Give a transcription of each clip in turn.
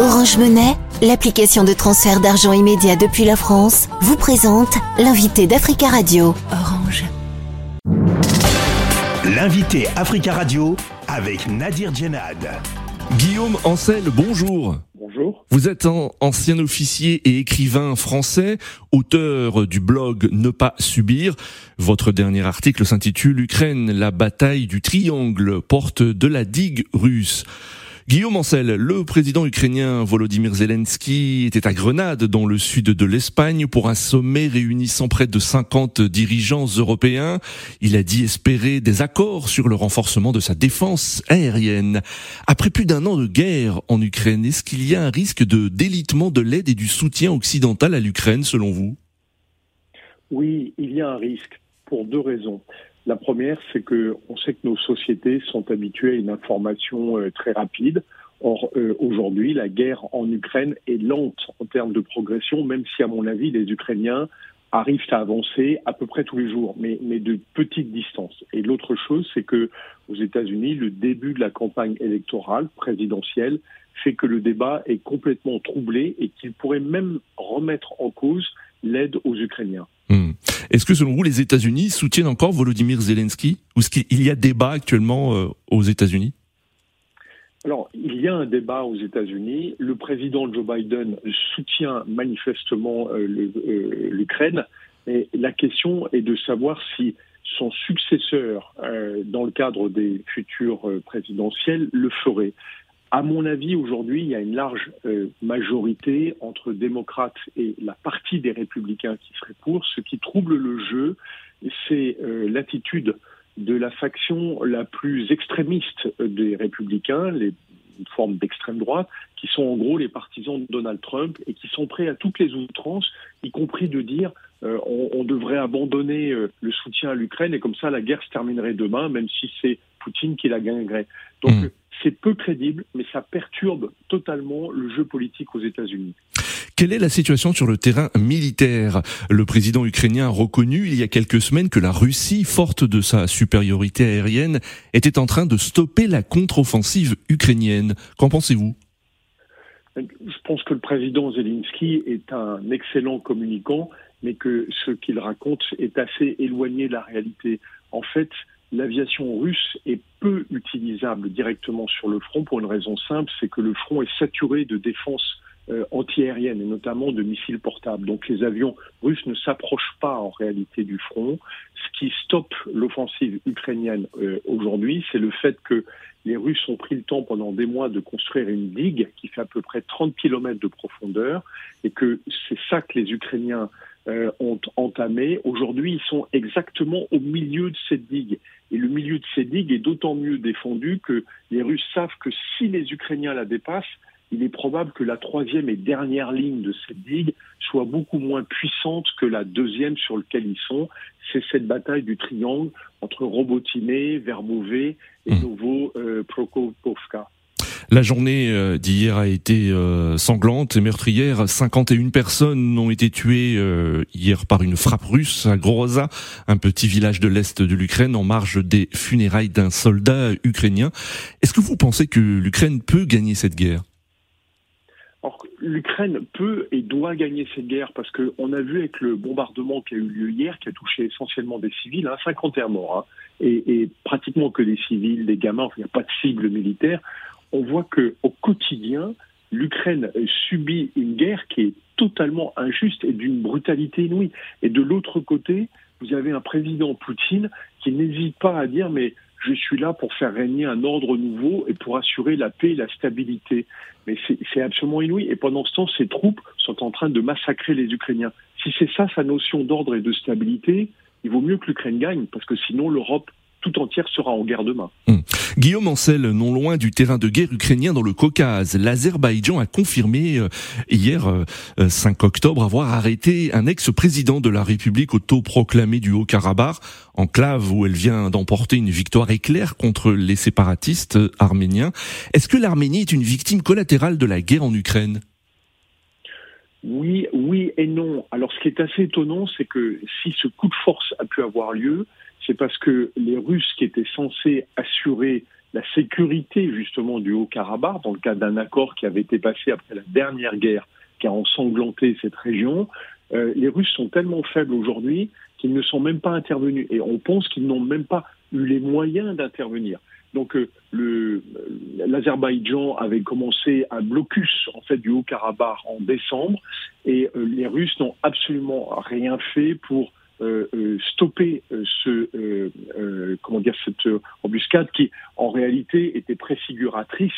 Orange Monnaie, l'application de transfert d'argent immédiat depuis la France, vous présente l'invité d'Africa Radio. Orange. L'invité Africa Radio avec Nadir Djenad. Guillaume Ancel, bonjour. Bonjour. Vous êtes un ancien officier et écrivain français, auteur du blog Ne pas subir. Votre dernier article s'intitule Ukraine, la bataille du triangle, porte de la digue russe. Guillaume Ancel, le président ukrainien Volodymyr Zelensky était à Grenade, dans le sud de l'Espagne, pour un sommet réunissant près de 50 dirigeants européens. Il a dit espérer des accords sur le renforcement de sa défense aérienne. Après plus d'un an de guerre en Ukraine, est-ce qu'il y a un risque de délitement de l'aide et du soutien occidental à l'Ukraine, selon vous? Oui, il y a un risque pour deux raisons. La première, c'est que on sait que nos sociétés sont habituées à une information euh, très rapide. Or, euh, aujourd'hui, la guerre en Ukraine est lente en termes de progression, même si, à mon avis, les Ukrainiens arrivent à avancer à peu près tous les jours, mais, de petites distances. Et l'autre chose, c'est que aux États-Unis, le début de la campagne électorale présidentielle fait que le débat est complètement troublé et qu'il pourrait même remettre en cause l'aide aux Ukrainiens. Hmm. Est-ce que selon vous, les États-Unis soutiennent encore Volodymyr Zelensky Ou est-ce qu'il y a débat actuellement euh, aux États-Unis? Alors, il y a un débat aux États-Unis. Le président Joe Biden soutient manifestement euh, euh, l'Ukraine. Et la question est de savoir si son successeur, dans le cadre des futures présidentielles, le ferait. À mon avis, aujourd'hui, il y a une large euh, majorité entre démocrates et la partie des républicains qui serait pour. Ce qui trouble le jeu, c'est euh, l'attitude de la faction la plus extrémiste des républicains, les une forme d'extrême droite, qui sont en gros les partisans de Donald Trump et qui sont prêts à toutes les outrances, y compris de dire euh, on, devrait abandonner le soutien à l'Ukraine et comme ça la guerre se terminerait demain, même si c'est Poutine qui la gagnerait. Donc hmm c'est peu crédible, mais ça perturbe totalement le jeu politique aux États-Unis. Quelle est la situation sur le terrain militaire? Le président ukrainien a reconnu il y a quelques semaines que la Russie, forte de sa supériorité aérienne, était en train de stopper la contre-offensive ukrainienne. Qu'en pensez-vous? Je pense que le président Zelensky est un excellent communicant, mais que ce qu'il raconte est assez éloigné de la réalité. En fait, l'aviation russe est peu utilisable directement sur le front pour une raison simple, c'est que le front est saturé de défense euh, antiaérienne et notamment de missiles portables. Donc les avions russes ne s'approchent pas en réalité du front. Ce qui stoppe l'offensive ukrainienne euh, aujourd'hui, c'est le fait que les Russes ont pris le temps pendant des mois de construire une digue qui fait à peu près 30 km de profondeur et que c'est ça que les Ukrainiens euh, ont entamé. Aujourd'hui, ils sont exactement au milieu de cette digue. Et le milieu de cette digue est d'autant mieux défendu que les Russes savent que si les Ukrainiens la dépassent, il est probable que la troisième et dernière ligne de cette digue soit beaucoup moins puissante que la deuxième sur laquelle ils sont. C'est cette bataille du triangle entre Robotiné, Verbové et mmh. Novo-Prokopivka. Euh, la journée euh, d'hier a été euh, sanglante et meurtrière. 51 personnes ont été tuées euh, hier par une frappe russe à Groza, un petit village de l'est de l'Ukraine, en marge des funérailles d'un soldat ukrainien. Est-ce que vous pensez que l'Ukraine peut gagner cette guerre? L'Ukraine peut et doit gagner cette guerre parce qu'on a vu avec le bombardement qui a eu lieu hier, qui a touché essentiellement des civils, hein, 51 morts, hein, et, et, pratiquement que des civils, des gamins, il n'y a pas de cible militaire on voit que au quotidien, l'Ukraine subit une guerre qui est totalement injuste et d'une brutalité inouïe. Et de l'autre côté, vous avez un président Poutine qui n'hésite pas à dire mais je suis là pour faire régner un ordre nouveau et pour assurer la paix et la stabilité. Mais c'est absolument inouï. Et pendant ce temps, ses troupes sont en train de massacrer les Ukrainiens. Si c'est ça sa notion d'ordre et de stabilité, il vaut mieux que l'Ukraine gagne, parce que sinon l'Europe tout entière sera en guerre demain. Hum. Guillaume Ancel, non loin du terrain de guerre ukrainien dans le Caucase, l'Azerbaïdjan a confirmé euh, hier, 5 euh, euh, octobre, avoir arrêté un ex-président de la République autoproclamée du Haut-Karabakh, enclave où elle vient d'emporter une victoire éclair contre les séparatistes arméniens. Est-ce que l'Arménie est une victime collatérale de la guerre en Ukraine? Oui, oui et non. Alors ce qui est assez étonnant, c'est que si ce coup de force a pu avoir lieu, c'est parce que les Russes qui étaient censés assurer la sécurité justement du Haut-Karabakh dans le cadre d'un accord qui avait été passé après la dernière guerre qui a ensanglanté cette région. Euh, les Russes sont tellement faibles aujourd'hui qu'ils ne sont même pas intervenus et on pense qu'ils n'ont même pas eu les moyens d'intervenir. Donc euh, l'Azerbaïdjan avait commencé un blocus en fait du Haut-Karabakh en décembre. Et euh, les Russes n'ont absolument rien fait pour euh, euh, stopper ce comment dire cette embuscade qui en réalité était préfiguratrice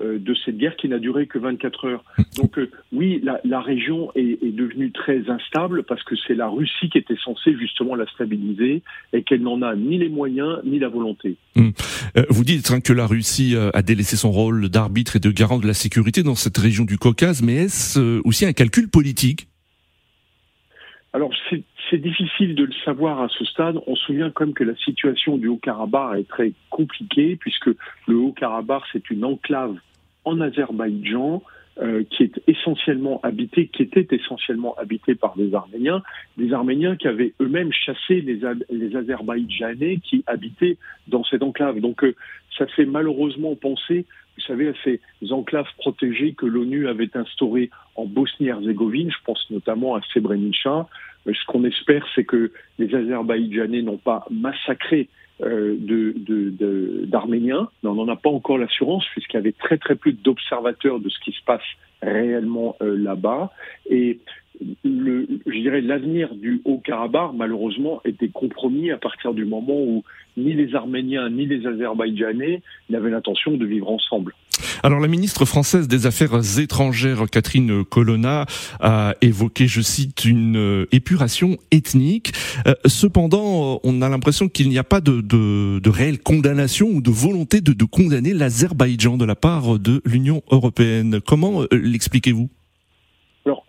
de cette guerre qui n'a duré que 24 heures. Donc oui, la, la région est, est, devenue très instable parce que c'est la Russie qui était censée justement la stabiliser et qu'elle n'en a ni les moyens ni la volonté. Hum. Vous dites hein, que la Russie a délaissé son rôle d'arbitre et de garant de la sécurité dans cette région du Caucase, mais est-ce aussi un calcul politique? Alors c'est difficile de le savoir à ce stade. On se souvient quand même que la situation du Haut-Karabakh est très compliquée puisque le Haut-Karabakh c'est une enclave en Azerbaïdjan euh, qui est essentiellement habitée, qui était essentiellement habitée par des Arméniens, des Arméniens qui avaient eux-mêmes chassé les, Azerbaïdjanais qui habitaient dans cette enclave. Donc euh, ça fait malheureusement penser vous savez, à ces enclaves protégées que l'ONU avait instaurées en Bosnie-Herzégovine, je pense notamment à Srebrenica. Euh, ce qu'on espère, c'est que les Azerbaïdjanais n'ont pas massacré euh, d'Arméniens, de, mais on n'en a pas encore l'assurance puisqu'il y avait très très peu d'observateurs de ce qui se passe réellement euh, là-bas. Et le, je dirais l'avenir du Haut-Karabakh, malheureusement, était compromis à partir du moment où ni les Arméniens ni les Azerbaïdjanais n'avaient l'intention de vivre ensemble. Alors la ministre française des Affaires étrangères, Catherine Colonna, a évoqué, je cite, une euh, épuration ethnique. Euh, cependant, on a l'impression qu'il n'y a pas de, de, de, réelle condamnation ou de volonté de, de condamner l'Azerbaïdjan de la part de l'Union européenne. Comment euh, l'expliquez-vous? Alors,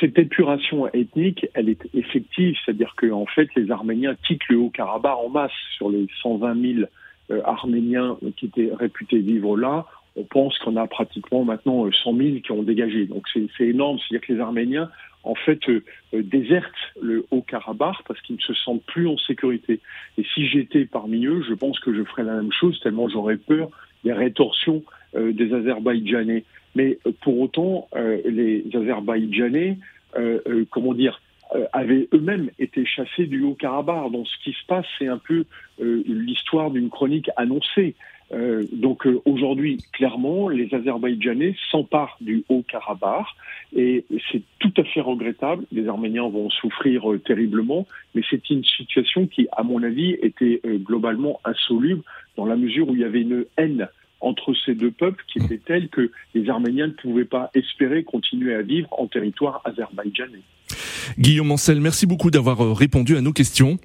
cette épuration ethnique, elle est effective, c'est-à-dire qu'en en fait, les Arméniens quittent le Haut-Karabakh en masse sur les 120 000 euh, Arméniens qui étaient réputés vivre là. On pense qu'on a pratiquement maintenant 100 euh, 000 qui ont dégagé. Donc c'est énorme, c'est-à-dire que les Arméniens en fait euh, désertent le Haut-Karabakh parce qu'ils ne se sentent plus en sécurité. Et si j'étais parmi eux, je pense que je ferais la même chose tellement j'aurais peur des rétorsions des Azerbaïdjanais. Mais pour autant, les Azerbaïdjanais, comment dire, avaient eux-mêmes été chassés du Haut-Karabakh. Donc ce qui se passe, c'est un peu l'histoire d'une chronique annoncée. Euh, donc euh, aujourd'hui, clairement, les Azerbaïdjanais s'emparent du Haut-Karabakh et c'est tout à fait regrettable. Les Arméniens vont souffrir euh, terriblement, mais c'est une situation qui, à mon avis, était globalement insoluble dans la mesure où il y avait une haine entre ces deux peuples qui était telle que les Arméniens ne pouvaient pas espérer continuer à vivre en territoire azerbaïdjanais. Guillaume Ancel, merci beaucoup d'avoir répondu à nos questions.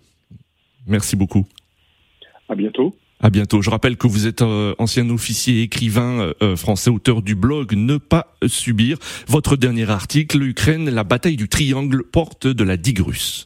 Merci beaucoup. À bientôt. À bientôt. Je rappelle que vous êtes euh, ancien officier écrivain euh, euh, français, auteur du blog Ne pas subir. Votre dernier article, l'Ukraine, la bataille du triangle, porte de la digue russe.